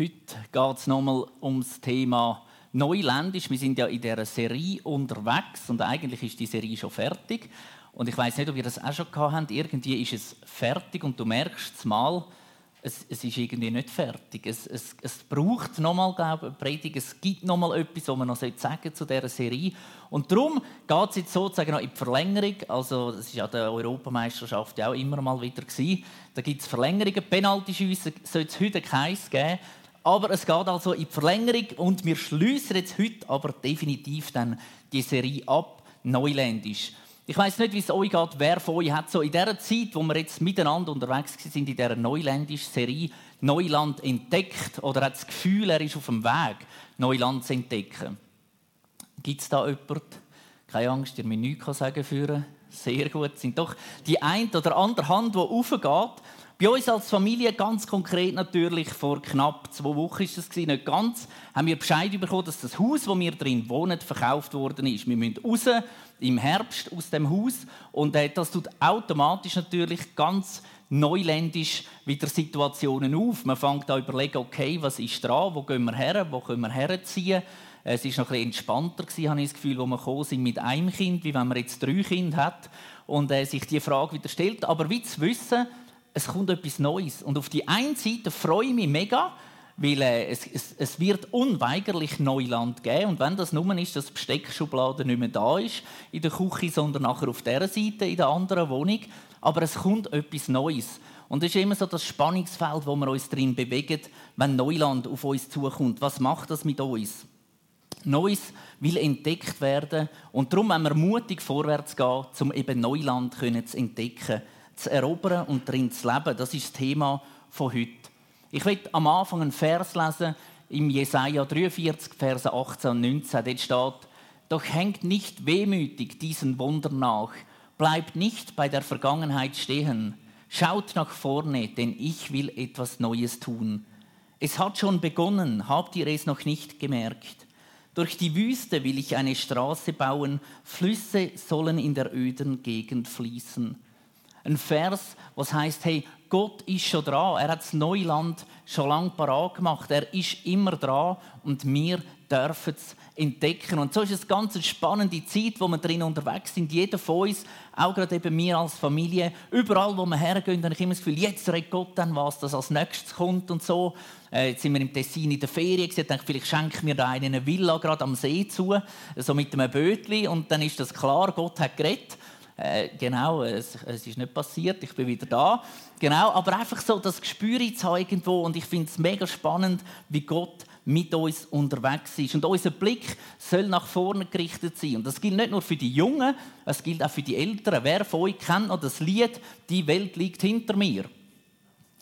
Heute geht es nochmal ums Thema Neuländisch. Wir sind ja in dieser Serie unterwegs und eigentlich ist die Serie schon fertig. Und ich weiß nicht, ob ihr das auch schon gehabt habt. Irgendwie ist es fertig und du merkst es mal, es, es ist irgendwie nicht fertig. Es, es, es braucht nochmal, glaube ich, eine Predigt. Es gibt nochmal etwas, was man noch sagen zu dieser Serie. Und darum geht es jetzt sozusagen noch in die Verlängerung. Also, das war ja der Europameisterschaft ja auch immer mal wieder. Gewesen. Da gibt es Verlängerungen. Penalty-Schüsse soll es heute keins geben. Aber es geht also in die Verlängerung und wir schließen jetzt heute aber definitiv dann die Serie ab, Neuländisch. Ich weiß nicht, wie es euch geht, wer von euch hat so in der Zeit, wo wir jetzt miteinander unterwegs sind in dieser neuländischen Serie Neuland entdeckt oder hat das Gefühl, er ist auf dem Weg, Neuland zu entdecken. Gibt es da jemanden? Keine Angst, ihr müsst nichts sagen führen. Sehr gut. Es sind doch die eine oder andere Hand, die aufgeht. Bei uns als Familie ganz konkret natürlich vor knapp zwei Wochen ist das nicht ganz, haben wir Bescheid bekommen, dass das Haus, wo wir drin wohnen, verkauft worden ist. Wir müssen raus im Herbst aus dem Haus und äh, das tut automatisch natürlich ganz neuländisch wieder Situationen auf. Man fängt an überlegen, okay, was ist dran, wo gehen wir her, wo können wir herziehen. Es ist noch ein bisschen entspannter habe ich das Gefühl, wo wir sind mit einem Kind, wie wenn man jetzt drei Kinder hat und äh, sich die Frage wieder stellt. Aber wie zu wissen, es kommt etwas Neues. Und auf die einen Seite freue ich mich mega, weil äh, es, es, es, wird unweigerlich Neuland geben. Und wenn das nur ist, dass die Besteckschublade nicht mehr da ist in der Küche, sondern nachher auf dieser Seite in der anderen Wohnung. Aber es kommt etwas Neues. Und das ist immer so das Spannungsfeld, wo wir uns drin bewegen, wenn Neuland auf uns zukommt. Was macht das mit uns? Neues will entdeckt werden und darum wenn wir mutig vorwärts gehen, um eben Neuland zu entdecken zu erobern und darin zu leben. Das ist das Thema von heute. Ich will am Anfang einen Vers lesen, im Jesaja 43, Verse 18 und 19. Dort steht, doch hängt nicht wehmütig diesen Wundern nach, bleibt nicht bei der Vergangenheit stehen, schaut nach vorne, denn ich will etwas Neues tun. Es hat schon begonnen, habt ihr es noch nicht gemerkt? Durch die Wüste will ich eine Straße bauen, Flüsse sollen in der öden Gegend fließen. Ein Vers, was heißt, hey, Gott ist schon dran. Er hat das Neuland schon lange parat gemacht. Er ist immer dran und wir dürfen es entdecken. Und so ist es ganz eine spannende Zeit, wo wir drin unterwegs sind. Jeder von uns, auch gerade eben wir als Familie, überall, wo wir hergehen, habe ich immer das Gefühl, jetzt redet Gott dann was, das als nächstes kommt und so. Äh, jetzt sind wir im Tessin in der Ferien, ich dachte, vielleicht schenkt mir da einen eine Villa gerade am See zu, so mit einem Bötli und dann ist das klar, Gott hat geredet. Äh, genau, es, es, ist nicht passiert, ich bin wieder da. Genau, aber einfach so das Gespür haben irgendwo und ich finde es mega spannend, wie Gott mit uns unterwegs ist. Und unser Blick soll nach vorne gerichtet sein. Und das gilt nicht nur für die Jungen, es gilt auch für die Älteren. Wer von euch kennt noch das Lied «Die Welt liegt hinter mir»?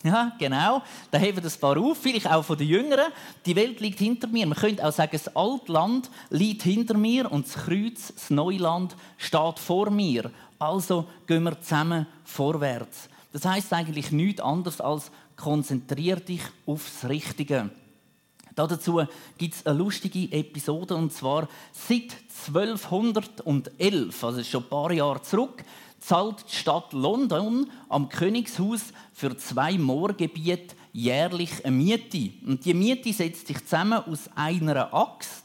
Ja, genau. Da heben das paar auf, vielleicht auch von den Jüngeren. Die Welt liegt hinter mir. Man könnte auch sagen, das Altland liegt hinter mir und das Kreuz, das Neuland, steht vor mir. Also gehen wir zusammen vorwärts. Das heißt eigentlich nichts anderes als konzentrier dich aufs Richtige. Dazu gibt es eine lustige Episode und zwar seit 1211, also schon ein paar Jahre zurück, zahlt die Stadt London am Königshaus für zwei Moorgebiete jährlich eine Miete. Und die Miete setzt sich zusammen aus einer Axt,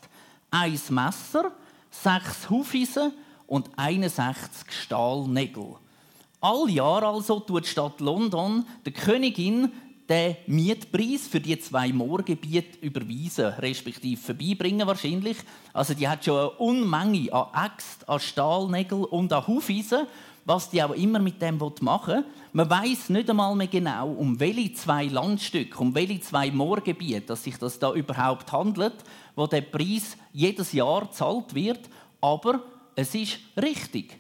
ein Messer, sechs Hufeisen und 61 Stahlnägel. All Jahr also tut die Stadt London der Königin den Mietpreis für die zwei Moorgebiete überweisen, respektive vorbeibringen wahrscheinlich. Also die hat schon eine Unmenge an Äxten, an Stahlnägeln und an Hufeisen, was die auch immer mit dem machen will. Man weiß nicht einmal mehr genau, um welche zwei Landstücke, um welche zwei Moorgebiete, dass sich das da überhaupt handelt, wo der Preis jedes Jahr zahlt wird. Aber es ist richtig.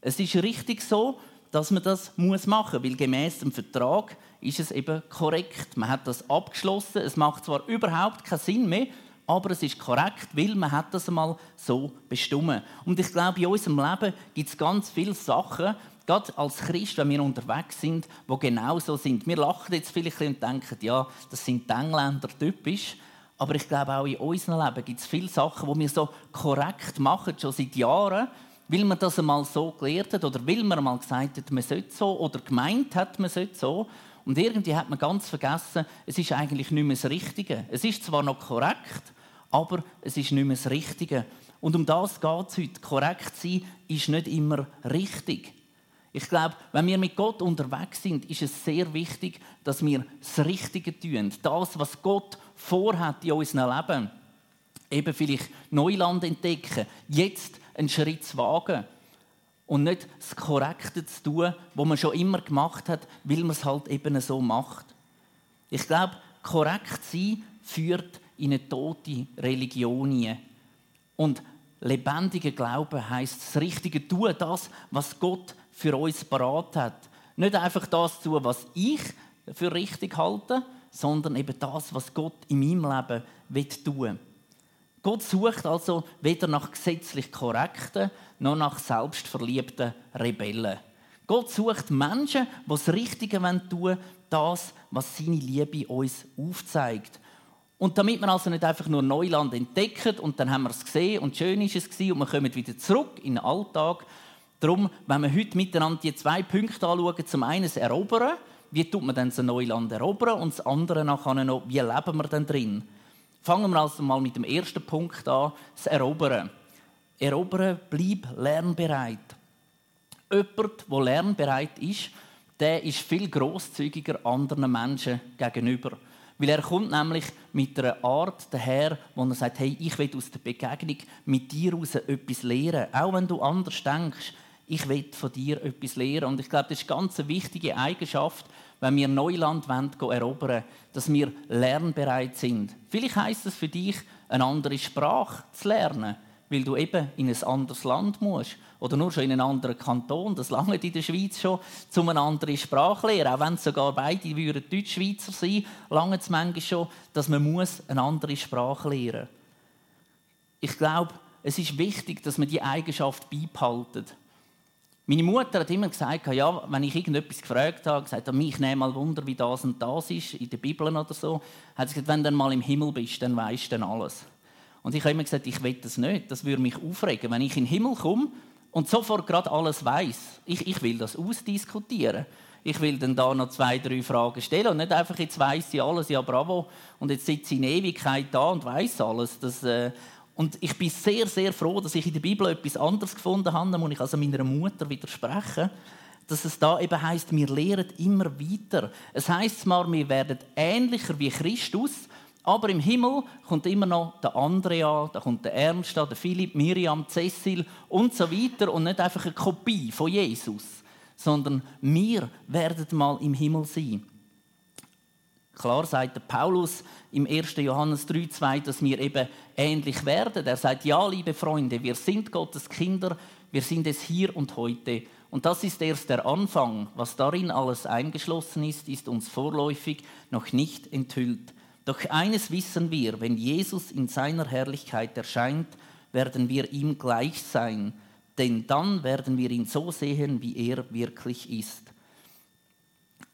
Es ist richtig so, dass man das machen muss, weil gemäß dem Vertrag ist es eben korrekt. Man hat das abgeschlossen. Es macht zwar überhaupt keinen Sinn mehr, aber es ist korrekt, weil man hat das einmal so bestimmt. Und ich glaube, in unserem Leben gibt es ganz viele Sachen, gerade als Christ, wenn wir unterwegs sind, die genau so sind. Wir lachen jetzt vielleicht und denken, ja, das sind die Engländer typisch. Aber ich glaube, auch in unserem Leben gibt es viele Sachen, die wir so korrekt machen, schon seit Jahren, weil man das einmal so gelernt hat oder weil man einmal gesagt hat, man sollte so oder gemeint hat, man sollte so. Und irgendwie hat man ganz vergessen, es ist eigentlich nicht mehr das Richtige. Es ist zwar noch korrekt, aber es ist nicht mehr das Richtige. Und um das geht es heute. Korrekt sein ist nicht immer richtig. Ich glaube, wenn wir mit Gott unterwegs sind, ist es sehr wichtig, dass wir das Richtige tun. Das, was Gott vorhat in unserem Leben. Eben vielleicht Neuland entdecken, jetzt einen Schritt zu wagen und nicht das Korrekte zu tun, was man schon immer gemacht hat, weil man es halt eben so macht. Ich glaube, korrekt sein führt in eine tote Religion. Und lebendiger Glaube heißt das Richtige tun, das, was Gott für uns parat hat. Nicht einfach das tun, was ich für richtig halte, sondern eben das, was Gott in meinem Leben will tun. Gott sucht also weder nach gesetzlich korrekten noch nach selbstverliebten Rebellen. Gott sucht Menschen, die das Richtige tun wollen, das, was seine Liebe uns aufzeigt. Und damit wir also nicht einfach nur Neuland entdecken und dann haben wir es gesehen und schön ist es gewesen und wir kommen wieder zurück in den Alltag, Darum, wenn wir heute miteinander die zwei Punkte anschauen, zum einen das Erobern, wie tut man denn das Neuland erobern und das andere nachher noch, wie leben wir denn drin? Fangen wir also mal mit dem ersten Punkt an, das Erobern. Erobern, bleib lernbereit. Jemand, der lernbereit ist, der ist viel grosszügiger anderen Menschen gegenüber. Weil er kommt nämlich mit einer Art daher, wo er sagt, hey, ich will aus der Begegnung mit dir heraus etwas lernen. Auch wenn du anders denkst, ich will von dir etwas lernen. Und ich glaube, das ist eine ganz wichtige Eigenschaft, wenn wir Neuland wollen, erobern dass wir lernbereit sind. Vielleicht heißt es für dich, eine andere Sprache zu lernen, weil du eben in ein anderes Land musst oder nur schon in einen anderen Kanton. Das lange in der Schweiz schon, um eine andere Sprache lernen. Auch wenn sogar beide würden Deutschschweizer sein, lange es manchmal schon, dass man muss eine andere Sprache lernen. Ich glaube, es ist wichtig, dass man die Eigenschaft beibehaltet. Meine Mutter hat immer gesagt, ja, wenn ich irgendetwas gefragt habe, gesagt, mich nehme mal Wunder, wie das und das ist, in der Bibel oder so, hat sie gesagt, wenn du mal im Himmel bist, dann weißt du dann alles. Und ich habe immer gesagt, ich will das nicht, das würde mich aufregen, wenn ich in den Himmel komme und sofort gerade alles weiß. Ich, ich will das ausdiskutieren. Ich will dann da noch zwei, drei Fragen stellen und nicht einfach jetzt weiß ich alles, ja bravo, und jetzt sitze ich in Ewigkeit da und weiß alles. Das, äh, und ich bin sehr, sehr froh, dass ich in der Bibel etwas anderes gefunden habe, da muss ich also meiner Mutter widersprechen, dass es da eben heißt, wir lehren immer weiter. Es heißt zwar, wir werden ähnlicher wie Christus, aber im Himmel kommt immer noch der Andrea, da kommt der Ernst, der Philipp, Miriam, Cecil und so weiter und nicht einfach eine Kopie von Jesus, sondern wir werden mal im Himmel sein. Klar sagt Paulus im 1. Johannes 3,2, dass wir eben ähnlich werden. Er sagt, ja, liebe Freunde, wir sind Gottes Kinder, wir sind es hier und heute. Und das ist erst der Anfang. Was darin alles eingeschlossen ist, ist uns vorläufig noch nicht enthüllt. Doch eines wissen wir, wenn Jesus in seiner Herrlichkeit erscheint, werden wir ihm gleich sein, denn dann werden wir ihn so sehen, wie er wirklich ist.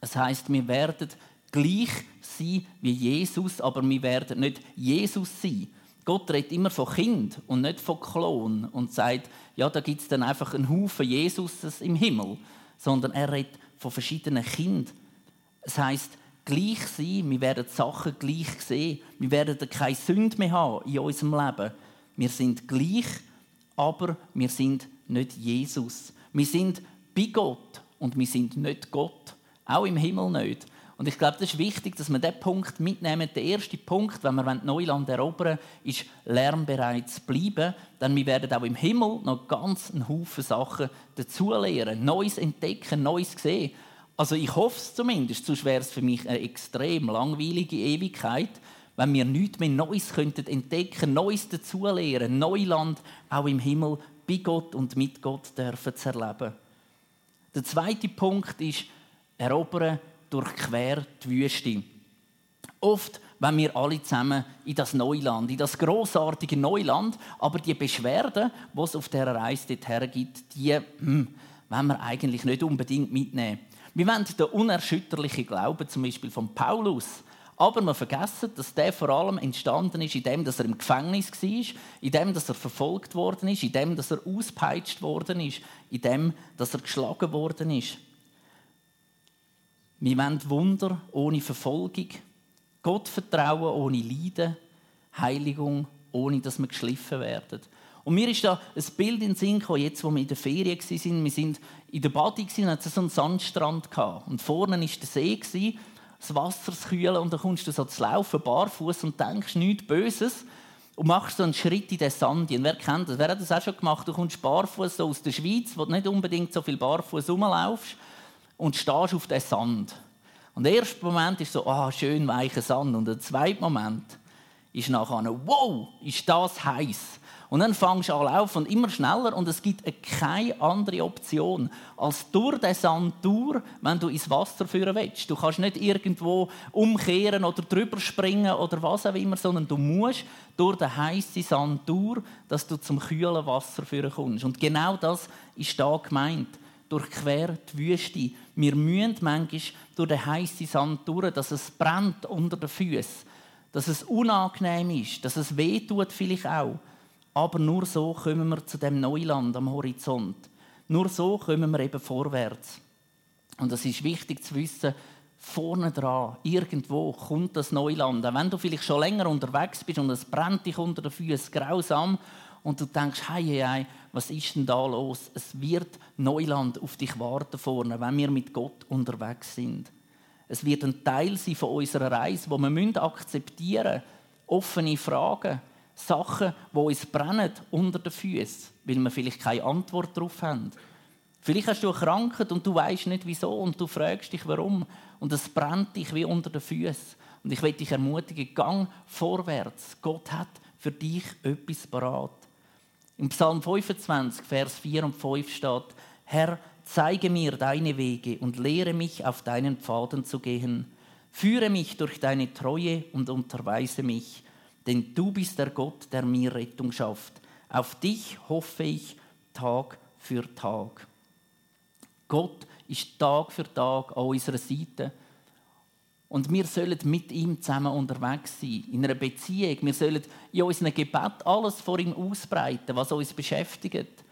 Das heißt, wir werden gleich sein wie Jesus, aber wir werden nicht Jesus sein. Gott redet immer von Kind und nicht von Klon und sagt, ja, da gibt es dann einfach einen Haufen Jesus im Himmel, sondern er redet von verschiedenen Kindern. Es heißt gleich sein, wir werden Sachen gleich sehen, wir werden keine Sünde mehr haben in unserem Leben. Wir sind gleich, aber wir sind nicht Jesus. Wir sind bei Gott und wir sind nicht Gott. Auch im Himmel nicht. Und ich glaube, das ist wichtig, dass wir diesen Punkt mitnehmen. Der erste Punkt, wenn wir Neuland erobern ist lernbereit zu bleiben. Denn wir werden auch im Himmel noch ganz einen Haufen Sachen dazulernen. Neues entdecken, Neues sehen. Also ich hoffe es zumindest, sonst wäre es für mich eine extrem langweilige Ewigkeit, wenn wir nichts mehr Neues könnten entdecken, Neues dazulernen, Neuland auch im Himmel bei Gott und mit Gott dürfen zu erleben. Der zweite Punkt ist erobern durchquer die Wüste. Oft, wenn wir alle zusammen in das Neuland, in das großartige Neuland, aber die Beschwerden, die es auf dieser Reise dorthin gibt, die hm, wollen wir eigentlich nicht unbedingt mitnehmen. Wir wollen den unerschütterlichen Glauben zum Beispiel von Paulus, aber wir vergessen, dass der vor allem entstanden ist, indem dass er im Gefängnis war, indem dass er verfolgt worden ist, indem dass er auspeitscht worden ist, indem dass er geschlagen worden ist. Wir wollen Wunder ohne Verfolgung, Gott vertrauen ohne Leiden, Heiligung ohne dass wir geschliffen werden. Und mir ist da ein Bild in den Sinn gekommen, jetzt, wo wir in der Ferien waren. Wir sind in der Badi und hatten so einen Sandstrand. Und vorne war der See, das Wasser zu kühlen. Und dann kommst du so zu laufen, barfuß und denkst nichts Böses. Und machst so einen Schritt in den Sand. Und wer kennt das? Wer hat das auch schon gemacht? Du kommst barfuß so aus der Schweiz, wo du nicht unbedingt so viel barfuß rumlaufst, und stehst auf den Sand. Und der erste Moment ist so, ah, schön weicher Sand. Und der zweite Moment ist nachher, wow, ist das heiß. Und dann fängst du an laufen und immer schneller und es gibt keine andere Option, als durch den Sand durch, wenn du ins Wasser führen willst. Du kannst nicht irgendwo umkehren oder drüber springen oder was auch immer, sondern du musst durch den heißen Sand durch, dass du zum kühlen Wasser führen kommst. Und genau das ist da gemeint. Durchquer die Wüste. Wir müssen manchmal durch den heißen Sand durch, dass es brennt unter den Füßen, dass es unangenehm ist, dass es weh tut vielleicht auch. Aber nur so kommen wir zu dem Neuland am Horizont. Nur so kommen wir eben vorwärts. Und es ist wichtig zu wissen, vorne dran, irgendwo kommt das Neuland. Auch wenn du vielleicht schon länger unterwegs bist und es brennt dich unter den Füßen grausam und du denkst, hey, hey, hey, was ist denn da los? Es wird Neuland auf dich warten vorne, wenn wir mit Gott unterwegs sind. Es wird ein Teil sein von unserer Reise, wo wir akzeptieren müssen. Offene Fragen, Sachen, die uns brennen unter den Füßen, weil wir vielleicht keine Antwort darauf haben. Vielleicht hast du eine Krankheit und du weißt nicht wieso und du fragst dich warum und es brennt dich wie unter den Füßen. Und ich will dich ermutigen, gang vorwärts. Gott hat für dich etwas parat. Im Psalm 25, Vers 4 und 5 steht: Herr, zeige mir deine Wege und lehre mich, auf deinen Pfaden zu gehen. Führe mich durch deine Treue und unterweise mich denn du bist der Gott, der mir Rettung schafft. Auf dich hoffe ich Tag für Tag. Gott ist Tag für Tag an unserer Seite. Und wir sollen mit ihm zusammen unterwegs sein, in einer Beziehung. Wir sollen in unserem Gebet alles vor ihm ausbreiten, was uns beschäftigt.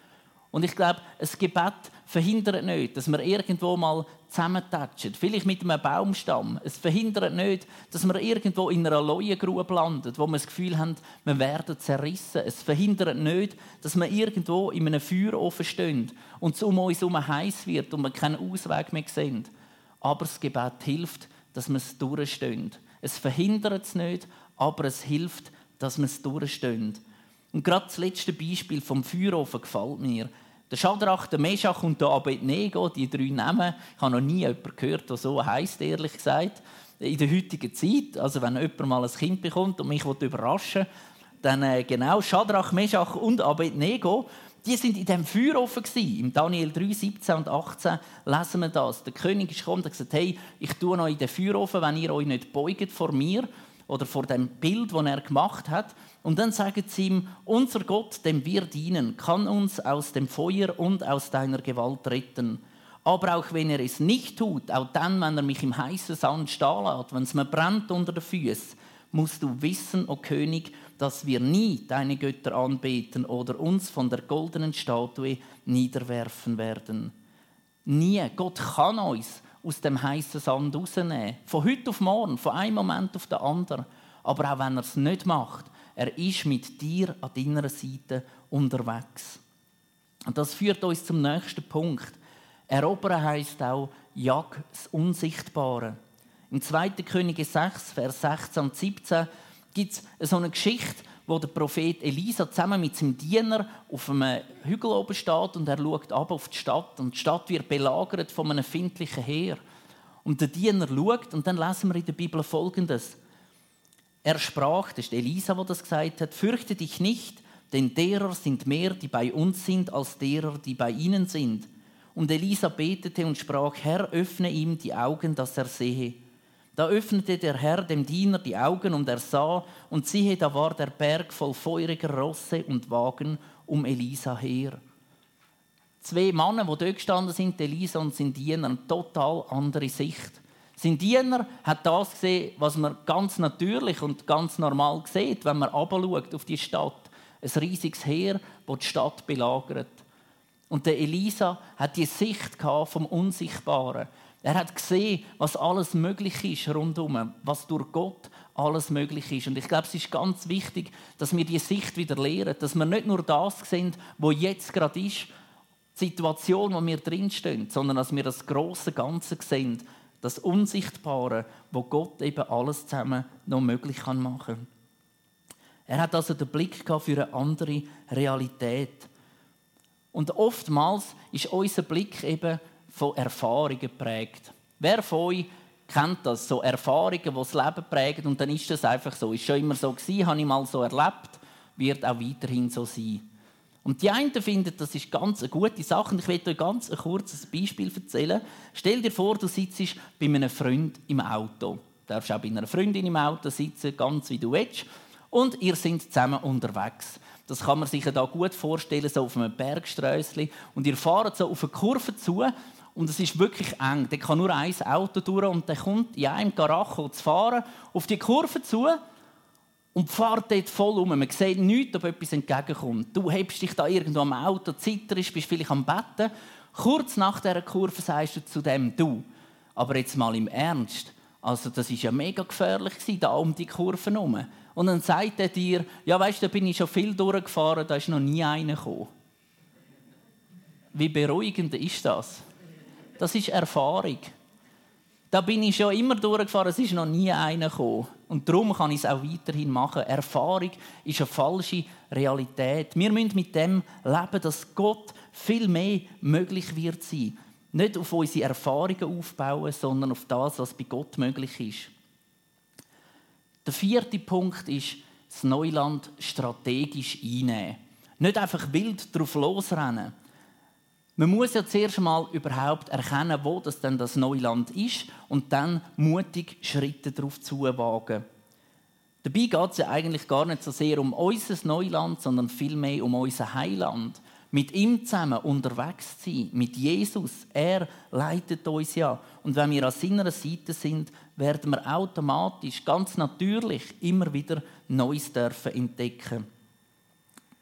Und ich glaube, ein Gebet verhindert nicht, dass wir irgendwo mal zusammentatschen. Vielleicht mit einem Baumstamm. Es verhindert nicht, dass wir irgendwo in einer Leuengrube landen, wo wir das Gefühl haben, wir werden zerrissen. Es verhindert nicht, dass wir irgendwo in einem Feuerofen stehen und es um uns herum heiß wird und wir keinen Ausweg mehr sehen. Aber das Gebet hilft, dass wir es durchstehen. Es verhindert es nicht, aber es hilft, dass wir es durchstehen. Und gerade das letzte Beispiel vom Feuerofen gefällt mir. Der Schadrach, der Meschach und der Abednego, die drei Namen, ich habe noch nie jemanden gehört, der so heisst, ehrlich gesagt. In der heutigen Zeit, also wenn jemand mal ein Kind bekommt und mich überraschen will, dann äh, genau, Schadrach, Meschach und Abednego, die sind in dem Feuerofen gewesen. Im Daniel 3, 17 und 18 lesen wir das. Der König ist gekommen und hat gesagt, hey, ich tue euch in den Feuerofen, wenn ihr euch nicht beugt vor mir oder vor dem Bild, das er gemacht hat. Und dann sagen sie ihm, unser Gott, dem wir dienen, kann uns aus dem Feuer und aus deiner Gewalt retten. Aber auch wenn er es nicht tut, auch dann, wenn er mich im heißen Sand stehen lässt, wenn es mir brennt unter den Füßen, musst du wissen, o oh König, dass wir nie deine Götter anbeten oder uns von der goldenen Statue niederwerfen werden. Nie. Gott kann uns aus dem heißen Sand rausnehmen. Von heute auf morgen, von einem Moment auf den anderen. Aber auch wenn er es nicht macht, er ist mit dir an deiner Seite unterwegs. Und das führt uns zum nächsten Punkt. Erobern heißt auch Jag das Unsichtbare. Im 2. Könige 6, Vers 16 und 17 gibt es so eine Geschichte, wo der Prophet Elisa zusammen mit seinem Diener auf einem Hügel oben steht und er schaut ab auf die Stadt. Und die Stadt wird belagert von einem findlichen Heer. Und der Diener schaut und dann lesen wir in der Bibel Folgendes. Er sprach, das ist Elisa, wo das gesagt hat, fürchte dich nicht, denn derer sind mehr, die bei uns sind, als derer, die bei ihnen sind. Und Elisa betete und sprach, Herr, öffne ihm die Augen, dass er sehe. Da öffnete der Herr dem Diener die Augen und er sah, und siehe, da war der Berg voll feuriger Rosse und Wagen um Elisa her. Zwei Männer, die dort gestanden sind, Elisa und sein Diener, eine total andere Sicht. Sein Diener hat das gesehen, was man ganz natürlich und ganz normal sieht, wenn man schaut auf die Stadt. Ein riesiges Heer, das die Stadt belagert. Und der Elisa hat die Sicht vom Unsichtbaren. Er hat gesehen, was alles möglich ist rundum, was durch Gott alles möglich ist. Und ich glaube, es ist ganz wichtig, dass wir diese Sicht wieder lehren, dass wir nicht nur das sehen, wo jetzt gerade ist, die Situation, wo wir drinstehen, sondern dass wir das große Ganze sehen, das Unsichtbare, wo Gott eben alles zusammen noch möglich machen kann. Er hat also den Blick für eine andere Realität. Und oftmals ist unser Blick eben von Erfahrungen geprägt. Wer von euch kennt das? So Erfahrungen, die das Leben prägen und dann ist das einfach so. Ist schon immer so gewesen, habe ich mal so erlebt, wird auch weiterhin so sein. Und die einen finden, das ist ganz eine gute Sache. Und ich werde euch ganz ein kurzes Beispiel erzählen. Stell dir vor, du sitzt bei einem Freund im Auto. Du darfst auch bei einer Freundin im Auto sitzen, ganz wie du willst. Und ihr seid zusammen unterwegs. Das kann man sich da gut vorstellen, so auf einem Bergsträußchen. Und ihr fahrt so auf eine Kurve zu und es ist wirklich eng. Da kann nur ein Auto durch und der kommt in einem Garacho zu fahren auf die Kurve zu und fährt dort voll um. Man sieht nichts, ob etwas entgegenkommt. Du hebst dich da irgendwo am Auto, zitterst, bist vielleicht am Betten. Kurz nach dieser Kurve sagst du zu dem «Du». Aber jetzt mal im Ernst. Also das ist ja mega gefährlich da um die Kurve herum. Und dann sagt er dir, ja weißt, da bin ich schon viel durchgefahren, da ist noch nie einer gekommen. Wie beruhigend ist das? Das ist Erfahrung. Da bin ich schon immer durchgefahren, es ist noch nie einer gekommen. Und darum kann ich es auch weiterhin machen. Erfahrung ist eine falsche Realität. Wir müssen mit dem leben, dass Gott viel mehr möglich wird sein. Nicht auf unsere Erfahrungen aufbauen, sondern auf das, was bei Gott möglich ist. Der vierte Punkt ist, das Neuland strategisch einnehmen. Nicht einfach wild drauf losrennen. Man muss ja zuerst mal überhaupt erkennen, wo das denn das Neuland ist und dann mutig Schritte darauf zu wagen. Dabei geht es ja eigentlich gar nicht so sehr um unser Neuland, sondern vielmehr um unser Heiland mit ihm zusammen unterwegs sein, mit Jesus. Er leitet uns ja. Und wenn wir an seiner Seite sind, werden wir automatisch, ganz natürlich, immer wieder Neues dürfen entdecken.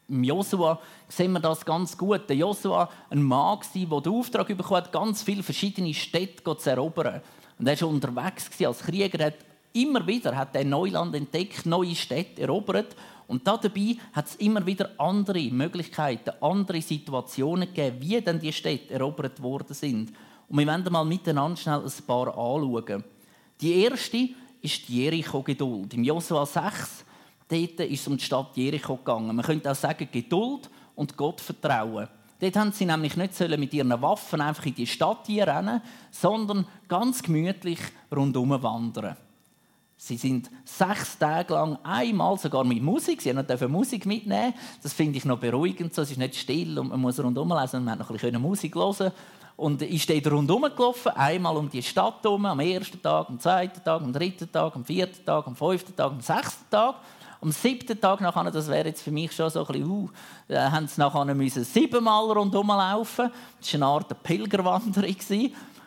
Im Josua sehen wir das ganz gut. Der Josua ein Mann, der den Auftrag bekommen hat, ganz viele verschiedene Städte zu erobern. Und er war unterwegs als Krieger, hat immer wieder hat er Neuland entdeckt, neue Städte erobert und dabei hat es immer wieder andere Möglichkeiten, andere Situationen gegeben, wie denn die Städte erobert worden sind. Und wir werden mal miteinander schnell ein paar anschauen. Die erste ist die Jericho-Geduld. Im Josua 6 dort ist es um die Stadt Jericho gegangen. Man könnte auch sagen, Geduld und Gottvertrauen. Dort haben sie nämlich nicht mit ihren Waffen einfach in die Stadt rennen, sondern ganz gemütlich rundherum wandern. Sie sind sechs Tage lang einmal sogar mit Musik. Sie haben Musik mitnehmen. Das finde ich noch beruhigend. Es ist nicht still und man muss rundherum lesen. Man hat noch ein bisschen Musik hören. Und ich stehe rundherum gelaufen, einmal um die Stadt herum, am ersten Tag, am zweiten Tag, am dritten Tag, am vierten Tag, am fünften Tag, am sechsten Tag. Am siebten Tag nachher, das wäre jetzt für mich schon so ein bisschen, uh, da haben sie nachher müssen siebenmal rundherum laufen. Das war eine Art Pilgerwanderung.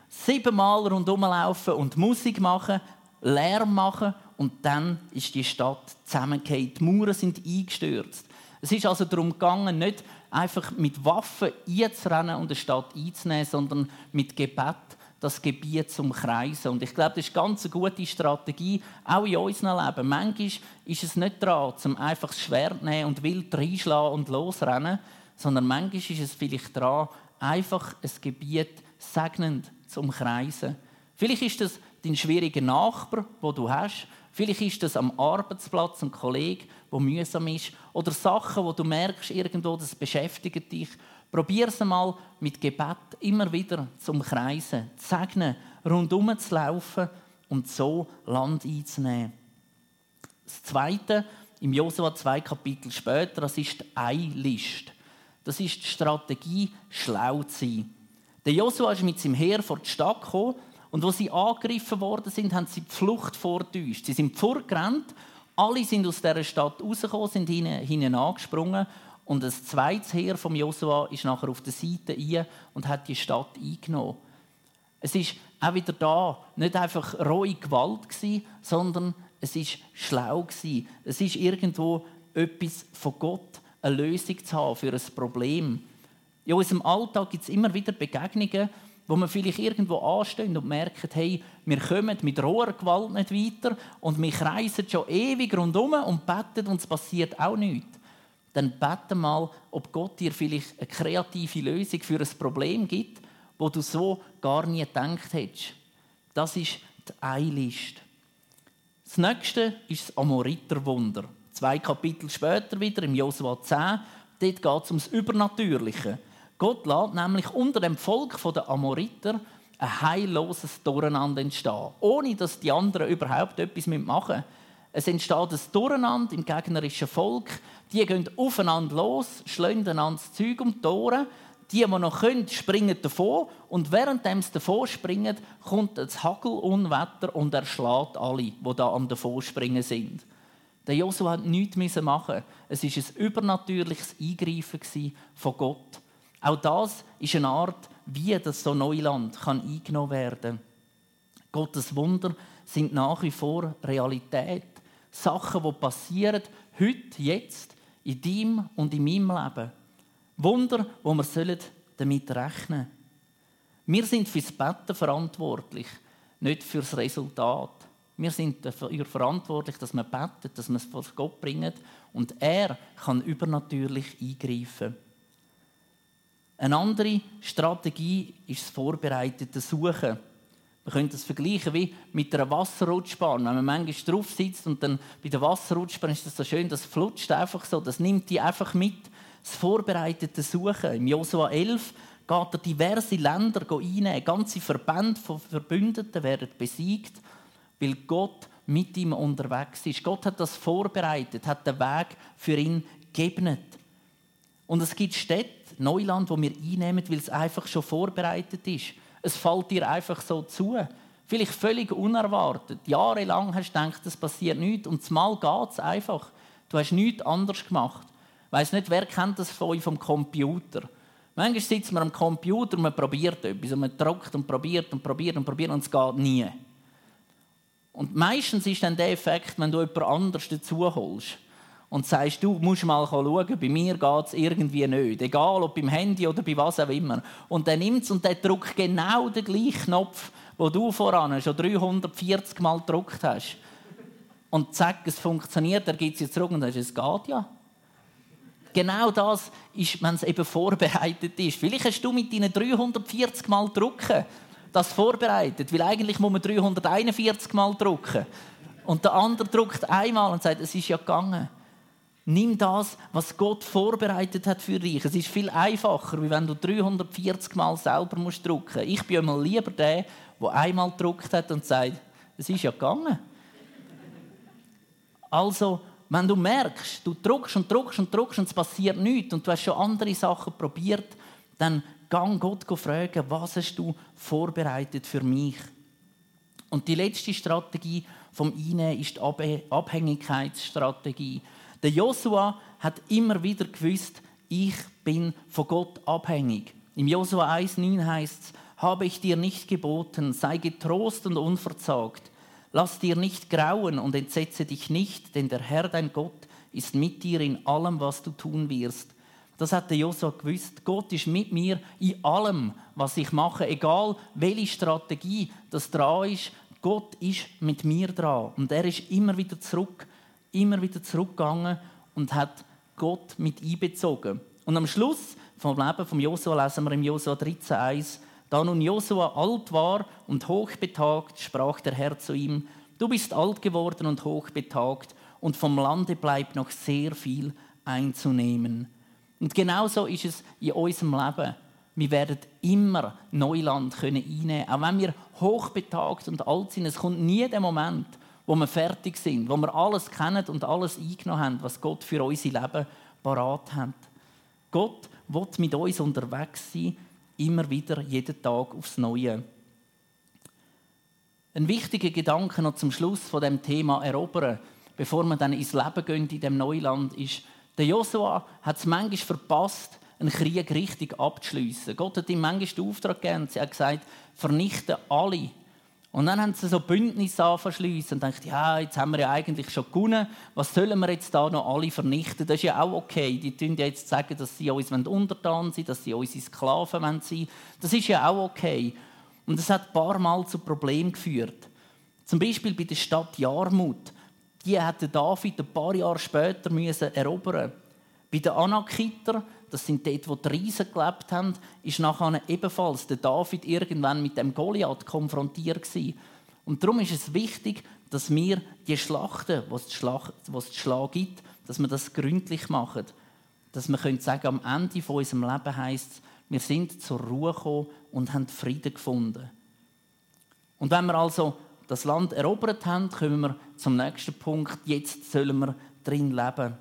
Siebenmal rundherum laufen und Musik machen, Lärm machen und dann ist die Stadt zusammengefallen. Die Mauern sind eingestürzt. Es ist also darum gegangen, nicht einfach mit Waffen einzurennen und eine Stadt einzunehmen, sondern mit Gebet das Gebiet zum Kreisen. Und ich glaube, das ist ganz eine gute Strategie, auch in unserem Leben. Manchmal ist es nicht dran, zum einfach das Schwert nehmen und wild reinschlagen und losrennen, sondern manchmal ist es vielleicht dran, einfach ein Gebiet segnend zum Kreisen. Vielleicht ist das dein schwieriger Nachbar, wo du hast. Vielleicht ist das am Arbeitsplatz ein Kollege, der mühsam ist. Oder Sachen, wo du merkst, irgendwo, das beschäftigt dich. Probier es mal mit Gebet immer wieder zum Kreisen, zu segnen, rundum zu laufen und so Land einzunehmen. Das Zweite, im Josua zwei Kapitel später, das ist die Eilist. Das ist die Strategie, schlau zu sein. Der Josua ist mit seinem Heer vor die Stadt gekommen und wo sie angegriffen worden sind, haben sie die Flucht vortäuscht. Sie sind vorgerannt, alle sind aus dieser Stadt rausgekommen, sind hinein angesprungen und das zweite Heer von Josua ist nachher auf der Seite ein und hat die Stadt eingenommen. Es ist auch wieder da nicht einfach rohe Gewalt sondern es ist schlau. Es ist irgendwo etwas von Gott, eine Lösung zu haben für ein Problem. In unserem Alltag gibt es immer wieder Begegnungen, wo wir vielleicht irgendwo anstehen und merken, hey, wir kommen mit roher Gewalt nicht weiter und wir kreisen schon ewig rundherum und beten und es passiert auch nichts. Dann bete mal, ob Gott dir vielleicht eine kreative Lösung für ein Problem gibt, wo du so gar nie gedacht hättest. Das ist die Eiliste. Das nächste ist das Amoriterwunder. Zwei Kapitel später wieder, im Josua 10, dort geht es ums Übernatürliche. Gott lässt nämlich unter dem Volk der Amoriter ein heilloses Durcheinander entstehen, ohne dass die anderen überhaupt etwas machen müssen. Es entsteht ein Durcheinander im gegnerischen Volk. Die gehen aufeinander los, schlagen einander das Zeug um die Ohren. Die, die noch können, springen davon. Und während sie davon springen, kommt das Hagelunwetter und erschlägt alle, die da am Davonspringen sind. Der Josua hat nichts machen. Es war ein übernatürliches Eingreifen von Gott. Auch das ist eine Art, wie das so Neuland kann eingenommen werden kann. Gottes Wunder sind nach wie vor Realität. Sachen, die passieren, heute, jetzt, in deinem und in meinem Leben. Wunder, wo wir damit rechnen sollen. Wir sind fürs Betten verantwortlich, nicht fürs Resultat. Wir sind dafür verantwortlich, dass wir beten, dass wir es vor Gott bringen und er kann übernatürlich eingreifen. Eine andere Strategie ist das vorbereitete Suchen. Wir können das vergleichen wie mit einer Wasserrutschbahn. Wenn man manchmal drauf sitzt und dann bei der Wasserrutschbahn ist das so schön, das flutscht einfach so, das nimmt die einfach mit. Das vorbereitete Suchen. Im Josua 11 geht er diverse Länder einnehmen. Ganze Verbände von Verbündeten werden besiegt, weil Gott mit ihm unterwegs ist. Gott hat das vorbereitet, hat den Weg für ihn geebnet. Und es gibt Städte, Neuland, wo wir einnehmen, weil es einfach schon vorbereitet ist. Es fällt dir einfach so zu. Vielleicht völlig unerwartet. Jahrelang hast du gedacht, es passiert nichts und zumal geht es einfach. Du hast nichts anders gemacht. Ich weiss nicht, wer kennt das von euch vom Computer? Manchmal sitzt man am Computer und man probiert etwas. Und man druckt und probiert und probiert und probiert und es geht nie. Und meistens ist dann der Effekt, wenn du jemand anderes dazu holst und sagst, du musst mal schauen, bei mir geht es irgendwie nicht. Egal, ob beim Handy oder bei was auch immer. Und dann nimmt es und der drückt genau den gleichen Knopf, wo du voran schon 340 Mal gedruckt hast. Und zack, es funktioniert, er gibt es jetzt zurück und sagst, es geht ja. Genau das ist, wenn es eben vorbereitet ist. Vielleicht hast du mit deinen 340 Mal drucken das vorbereitet, weil eigentlich muss man 341 Mal drucken. Und der andere druckt einmal und sagt, es ist ja gegangen. Nimm das, was Gott vorbereitet hat für dich. Es ist viel einfacher, wie wenn du 340 Mal selber musst drucken. Ich bin immer lieber der, der einmal gedruckt hat und sagt, es ist ja gegangen. Also, wenn du merkst, du druckst und druckst und druckst und es passiert nichts und du hast schon andere Sachen probiert, dann gang Gott fragen, was hast du vorbereitet für mich? Und die letzte Strategie vom Einnehmen ist die Abhängigkeitsstrategie. Der Josua hat immer wieder gewusst, ich bin von Gott abhängig. Im Josua 1,9 heißt es, habe ich dir nicht geboten, sei getrost und unverzagt. Lass dir nicht grauen und entsetze dich nicht, denn der Herr, dein Gott, ist mit dir in allem, was du tun wirst. Das hat der Josua gewusst. Gott ist mit mir in allem, was ich mache, egal welche Strategie das dran ist. Gott ist mit mir dran und er ist immer wieder zurück immer wieder zurückgegangen und hat Gott mit einbezogen. Und am Schluss vom Leben von Josua lesen wir im Josua 13,1 Da nun Josua alt war und hochbetagt, sprach der Herr zu ihm, Du bist alt geworden und hochbetagt, und vom Lande bleibt noch sehr viel einzunehmen. Und genauso ist es in unserem Leben. Wir werden immer Neuland einnehmen können. Auch wenn wir hochbetagt und alt sind, es kommt nie der Moment, wo wir fertig sind, wo wir alles kennen und alles eingenommen haben, was Gott für unser Leben parat hat. Gott will mit uns unterwegs sein, immer wieder, jeden Tag aufs Neue. Ein wichtiger Gedanke noch zum Schluss von dem Thema Erobern, bevor wir dann ins Leben gehen in dem Neuland, ist, der Josua hat es manchmal verpasst, einen Krieg richtig abzuschließen. Gott hat ihm manchmal den Auftrag gegeben, er hat gesagt, vernichte alle Und dann haben sie so Bündnisse angeschlossen und denken, ja, jetzt haben wir ja eigentlich schon gewonnen, was sollen wir jetzt da noch alle vernichten? Das ist ja auch okay. Die tun ja jetzt sagen, dass sie uns untertan sind, dass sie unsere Sklaven sein wollen. Das ist ja auch okay. Und das hat ein paar Mal zu Problemen geführt. Zum Beispiel bei der Stadt Jarmut. Die hätte David ein paar Jahre später müssen erobern Bei den Anakiter das sind dort, wo die Riesen gelebt haben, ist nachher ebenfalls der David irgendwann mit dem Goliath konfrontiert gewesen. Und darum ist es wichtig, dass wir die Schlachten, was es Schlag, was Schlag gibt, dass wir das gründlich machen. Dass wir können sagen, am Ende von unserem Leben heißt wir sind zur Ruhe gekommen und haben Frieden gefunden. Und wenn wir also das Land erobert haben, kommen wir zum nächsten Punkt. Jetzt sollen wir drin leben.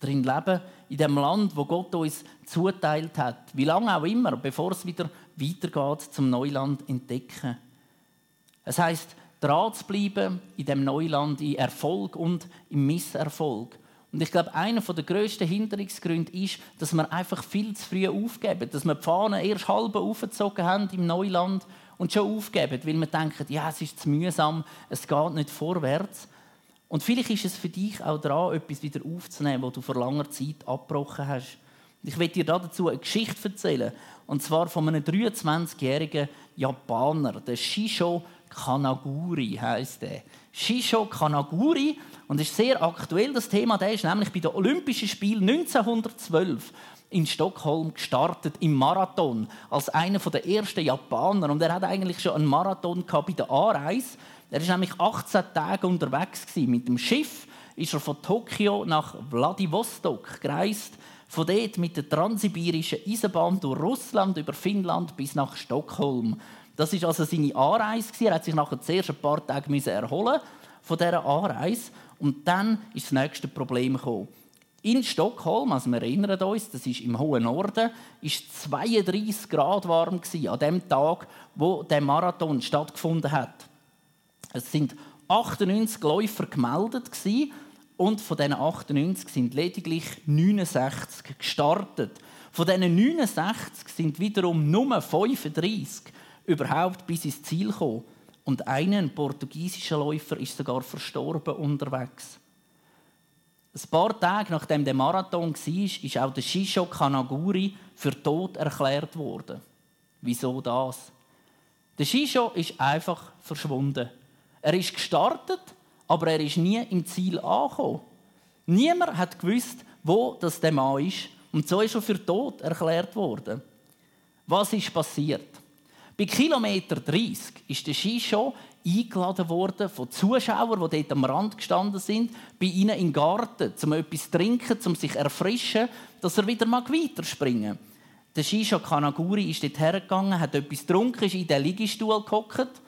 Drin leben in dem Land, wo Gott uns zuteilt hat. Wie lange auch immer, bevor es wieder weitergeht zum Neuland entdecken. Es heißt, dran zu bleiben in dem Neuland, in Erfolg und im Misserfolg. Und ich glaube, einer der grössten Hinderungsgründe ist, dass wir einfach viel zu früh aufgeben. Dass wir die Fahnen erst halb aufgezogen haben im Neuland und schon aufgeben, weil wir denken, ja, es ist zu mühsam, es geht nicht vorwärts. Und vielleicht ist es für dich auch dran, etwas wieder aufzunehmen, was du vor langer Zeit abgebrochen hast. Ich werde dir dazu eine Geschichte erzählen. Und zwar von einem 23-jährigen Japaner, der Shisho Kanaguri heißt er. Shisho Kanaguri und ist sehr aktuell das Thema. Der ist nämlich bei den Olympischen Spielen 1912 in Stockholm gestartet im Marathon als einer der ersten Japaner und er hat eigentlich schon einen Marathon bei der Anreise er war nämlich 18 Tage unterwegs mit dem Schiff. Ist er von Tokio nach Vladivostok gereist. Von dort mit der transsibirischen Eisenbahn durch Russland, über Finnland bis nach Stockholm. Das ist also seine Anreise. Er hat sich nachher zuerst ein paar Tage erholen von dieser Anreise. Und dann ist das nächste Problem gekommen. In Stockholm, also wir erinnern uns, das ist im hohen Norden, ist 32 Grad warm an dem Tag, wo der Marathon stattgefunden hat. Es sind 98 Läufer gemeldet und von diesen 98 sind lediglich 69 gestartet. Von diesen 69 sind wiederum nur 35 überhaupt bis ins Ziel gekommen. Und ein portugiesischer Läufer ist sogar verstorben unterwegs. Ein paar Tage nachdem der Marathon war, ist auch der Shisho Kanaguri für tot erklärt worden. Wieso das? Der Shisho ist einfach verschwunden. Er ist gestartet, aber er ist nie im Ziel angekommen. Niemand hat gewusst, wo das der Mann ist. Und so ist er für tot erklärt worden. Was ist passiert? Bei Kilometer 30 ist der Shisho eingeladen worden von Zuschauern, die dort am Rand gestanden sind, bei ihnen im Garten, um etwas zu trinken, um sich zu erfrischen, dass er wieder mal weiterspringen Der Shisho Kanaguri ist dort hergegangen, hat etwas getrunken, ist in den Liegestuhl gehockt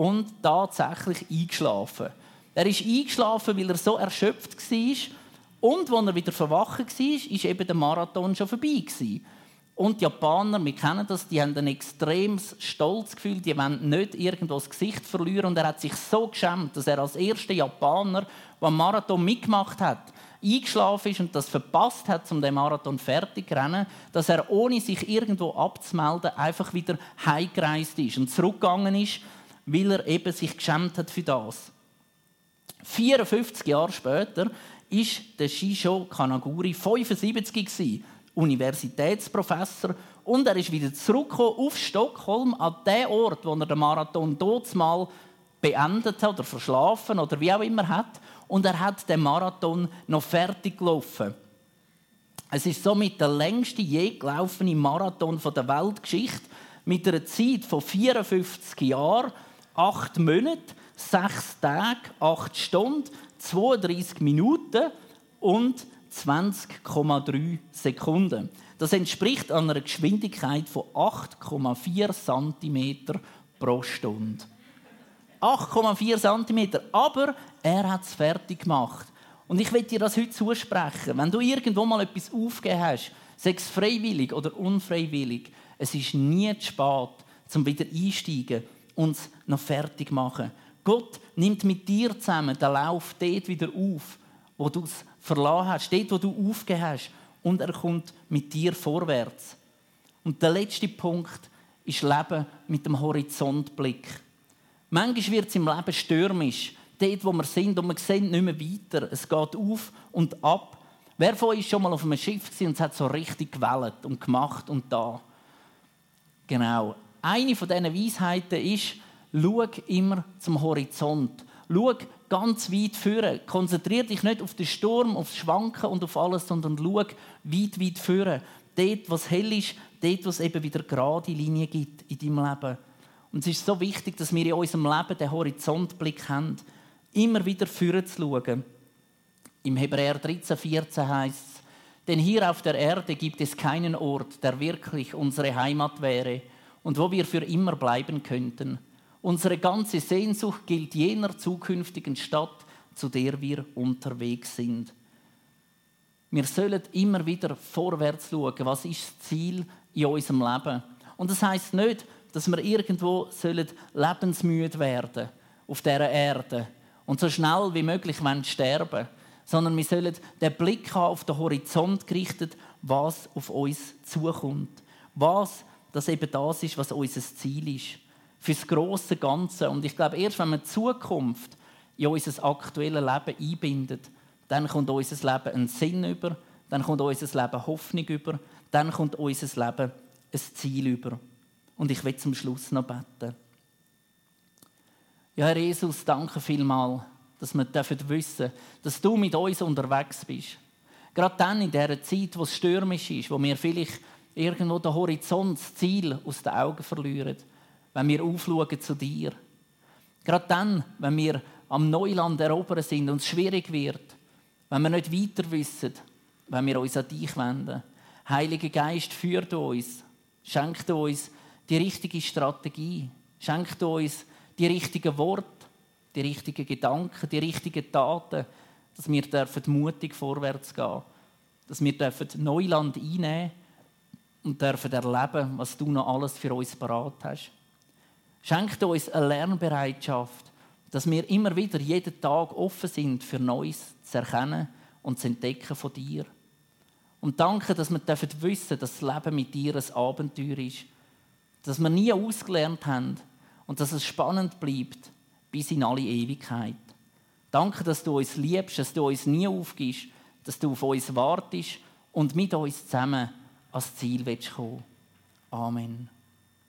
und tatsächlich eingeschlafen. Er ist eingeschlafen, weil er so erschöpft war. Und als er wieder verwacht war, ist eben der Marathon schon vorbei. Und die Japaner, wir kennen das, die haben ein extremes Stolzgefühl, die wollen nicht irgendwo das Gesicht verlieren. Und er hat sich so geschämt, dass er als erster Japaner, der am Marathon mitgemacht hat, eingeschlafen ist und das verpasst hat, um den Marathon fertig zu rennen, dass er ohne sich irgendwo abzumelden einfach wieder heimgereist ist und zurückgegangen ist weil er eben sich geschämt hat für das. 54 Jahre später ist der Shisho Kanaguri 75 gewesen, Universitätsprofessor und er ist wieder zurückgekommen auf Stockholm an den Ort, wo er den Marathon dort mal beendet hat oder verschlafen oder wie auch immer hat und er hat den Marathon noch fertig gelaufen. Es ist somit der längste je gelaufene Marathon der Weltgeschichte mit einer Zeit von 54 Jahren acht Monate, sechs Tage, acht Stunden, 32 Minuten und 20,3 Sekunden. Das entspricht einer Geschwindigkeit von 8,4 cm pro Stunde. 8,4 cm. Aber er hat es fertig gemacht. Und ich will dir das heute zusprechen. Wenn du irgendwo mal etwas aufgegeben hast, sei es freiwillig oder unfreiwillig, es ist nie zu spät, zum wieder einsteigen uns noch fertig machen. Gott nimmt mit dir zusammen den Lauf dort wieder auf, wo du es verloren hast, dort, wo du aufgehört hast. Und er kommt mit dir vorwärts. Und der letzte Punkt ist Leben mit dem Horizontblick. Manchmal wird es im Leben stürmisch. Dort, wo wir sind und wir sehen nicht mehr weiter. Es geht auf und ab. Wer von euch schon mal auf einem Schiff und es hat so richtig gewellt und gemacht und da? Genau. Eine von diesen Weisheiten ist, schau immer zum Horizont. Schau ganz weit führen. Konzentriere dich nicht auf den Sturm, aufs Schwanken und auf alles, sondern schau weit, weit führen. Dort, wo es hell ist, dort, wo es eben wieder gerade Linie gibt in deinem Leben. Und es ist so wichtig, dass wir in unserem Leben den Horizontblick haben, immer wieder führen zu schauen. Im Hebräer 13, 14 heißt es, denn hier auf der Erde gibt es keinen Ort, der wirklich unsere Heimat wäre und wo wir für immer bleiben könnten. Unsere ganze Sehnsucht gilt jener zukünftigen Stadt, zu der wir unterwegs sind. Wir sollen immer wieder vorwärts schauen, was ist das Ziel in unserem Leben. Und das heißt nicht, dass wir irgendwo sollen lebensmüde werden auf dieser Erde und so schnell wie möglich sterben sondern wir sollen den Blick haben auf den Horizont gerichtet, was auf uns zukommt. Was das eben das ist, was unser Ziel ist. Für das grosse Ganze. Und ich glaube, erst wenn man die Zukunft in unser aktuelles Leben einbindet, dann kommt unser Leben einen Sinn über, dann kommt unser Leben Hoffnung über, dann kommt unser Leben ein Ziel über. Und ich will zum Schluss noch beten. Ja, Herr Jesus, danke vielmals, dass wir wissen dürfen, dass du mit uns unterwegs bist. Gerade dann in dieser Zeit, wo es stürmisch ist, wo wir vielleicht irgendwo den Horizont, das Ziel aus den Augen verlieren, wenn wir aufschauen zu dir. Gerade dann, wenn wir am Neuland erobern sind und es schwierig wird, wenn wir nicht weiter wissen, wenn wir uns an dich wenden. Heiliger Geist, führt uns, schenkt uns die richtige Strategie. Schenkt uns die richtigen Worte, die richtigen Gedanken, die richtigen Taten, dass wir dürfen mutig vorwärts gehen dass wir dürfen Neuland einnehmen und dürfen erleben, was du noch alles für uns parat hast. Schenkt uns eine Lernbereitschaft, dass wir immer wieder jeden Tag offen sind für Neues zu erkennen und zu entdecken von dir. Und danke, dass wir wissen dürfen, dass das Leben mit dir ein Abenteuer ist dass wir nie ausgelernt haben und dass es spannend bleibt bis in alle Ewigkeit. Danke, dass du uns liebst, dass du uns nie aufgibst, dass du auf uns wartest und mit uns zusammen ans Ziel kommen Amen.